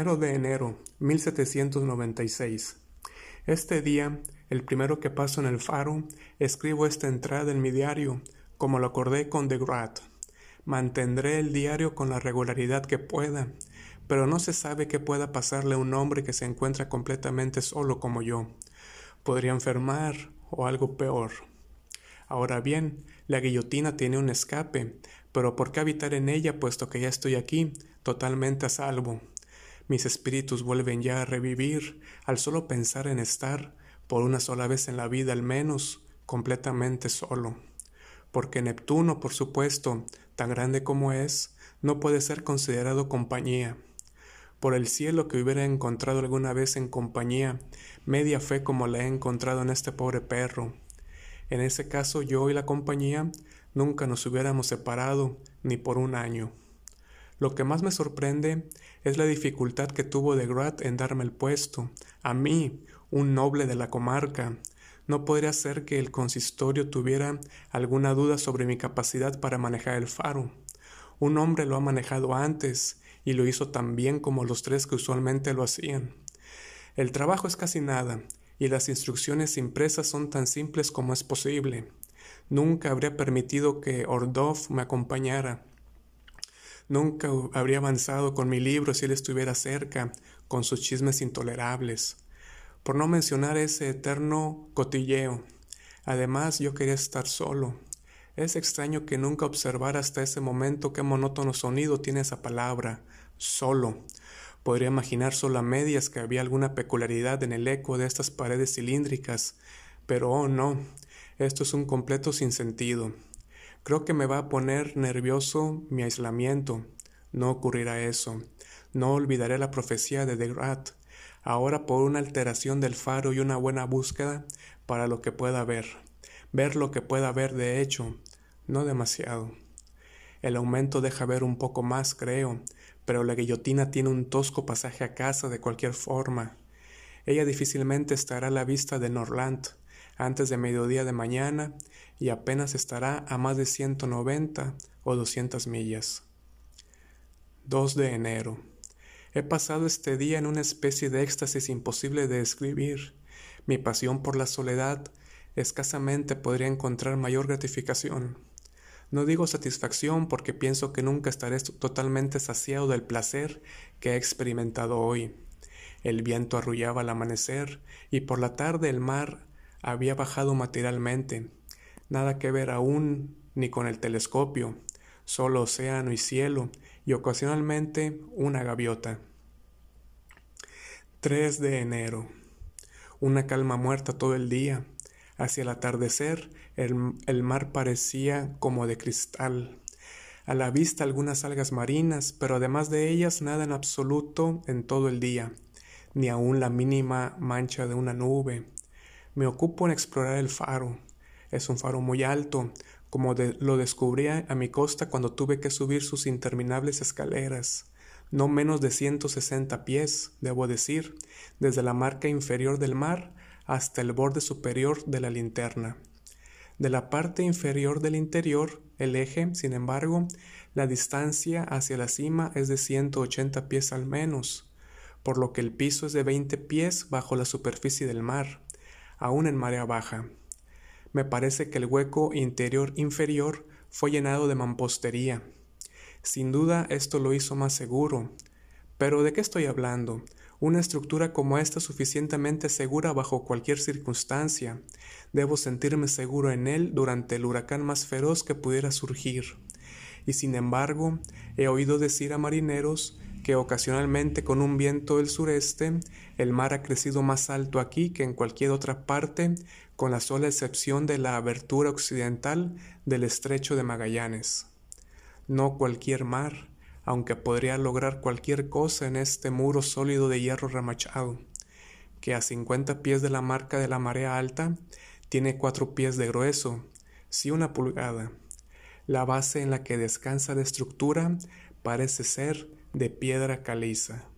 Primero de enero 1796. Este día, el primero que paso en el faro, escribo esta entrada en mi diario, como lo acordé con de Grat. Mantendré el diario con la regularidad que pueda, pero no se sabe qué pueda pasarle a un hombre que se encuentra completamente solo como yo. Podría enfermar o algo peor. Ahora bien, la guillotina tiene un escape, pero ¿por qué habitar en ella puesto que ya estoy aquí, totalmente a salvo? Mis espíritus vuelven ya a revivir al solo pensar en estar, por una sola vez en la vida al menos, completamente solo. Porque Neptuno, por supuesto, tan grande como es, no puede ser considerado compañía. Por el cielo que hubiera encontrado alguna vez en compañía, media fe como la he encontrado en este pobre perro. En ese caso yo y la compañía nunca nos hubiéramos separado ni por un año. Lo que más me sorprende es la dificultad que tuvo de Grat en darme el puesto, a mí, un noble de la comarca. No podría ser que el consistorio tuviera alguna duda sobre mi capacidad para manejar el faro. Un hombre lo ha manejado antes y lo hizo tan bien como los tres que usualmente lo hacían. El trabajo es casi nada, y las instrucciones impresas son tan simples como es posible. Nunca habría permitido que Ordov me acompañara. Nunca habría avanzado con mi libro si él estuviera cerca, con sus chismes intolerables. Por no mencionar ese eterno cotilleo. Además, yo quería estar solo. Es extraño que nunca observara hasta ese momento qué monótono sonido tiene esa palabra, solo. Podría imaginar solo a medias que había alguna peculiaridad en el eco de estas paredes cilíndricas, pero oh no, esto es un completo sinsentido. Creo que me va a poner nervioso mi aislamiento. No ocurrirá eso. No olvidaré la profecía de Degrat. Ahora por una alteración del faro y una buena búsqueda para lo que pueda ver. Ver lo que pueda ver de hecho. No demasiado. El aumento deja ver un poco más, creo, pero la guillotina tiene un tosco pasaje a casa de cualquier forma. Ella difícilmente estará a la vista de Norland antes de mediodía de mañana y apenas estará a más de 190 o 200 millas. 2 de enero. He pasado este día en una especie de éxtasis imposible de describir. Mi pasión por la soledad escasamente podría encontrar mayor gratificación. No digo satisfacción porque pienso que nunca estaré totalmente saciado del placer que he experimentado hoy. El viento arrullaba al amanecer y por la tarde el mar había bajado materialmente, nada que ver aún ni con el telescopio, solo océano y cielo y ocasionalmente una gaviota. 3 de enero. Una calma muerta todo el día. Hacia el atardecer el, el, mar parecía como de cristal. A la vista algunas algas marinas, pero además de ellas nada en absoluto en todo el día, ni aun la mínima mancha de una nube, me ocupo en explorar el faro. Es un faro muy alto, como lo descubrí a mi costa cuando tuve que subir sus interminables escaleras. No menos de 160 pies, debo decir, desde la marca inferior del mar hasta el borde superior de la linterna. De la parte inferior del interior, el eje, sin embargo, la distancia hacia la cima es de 180 pies al menos, por lo que el piso es de 20 pies bajo la superficie del mar aún en marea baja. Me parece que el hueco interior inferior fue llenado de mampostería. Sin duda esto lo hizo más seguro. Pero ¿de qué estoy hablando? Una estructura como esta suficientemente segura bajo cualquier circunstancia. Debo sentirme seguro en él durante el huracán más feroz que pudiera surgir. Y sin embargo, he oído decir a marineros que ocasionalmente con un viento del sureste el mar ha crecido más alto aquí que en cualquier otra parte, con la sola excepción de la abertura occidental del estrecho de Magallanes. No cualquier mar, aunque podría lograr cualquier cosa en este muro sólido de hierro remachado, que a cincuenta pies de la marca de la marea alta tiene cuatro pies de grueso, si una pulgada. La base en la que descansa de estructura parece ser de piedra caliza.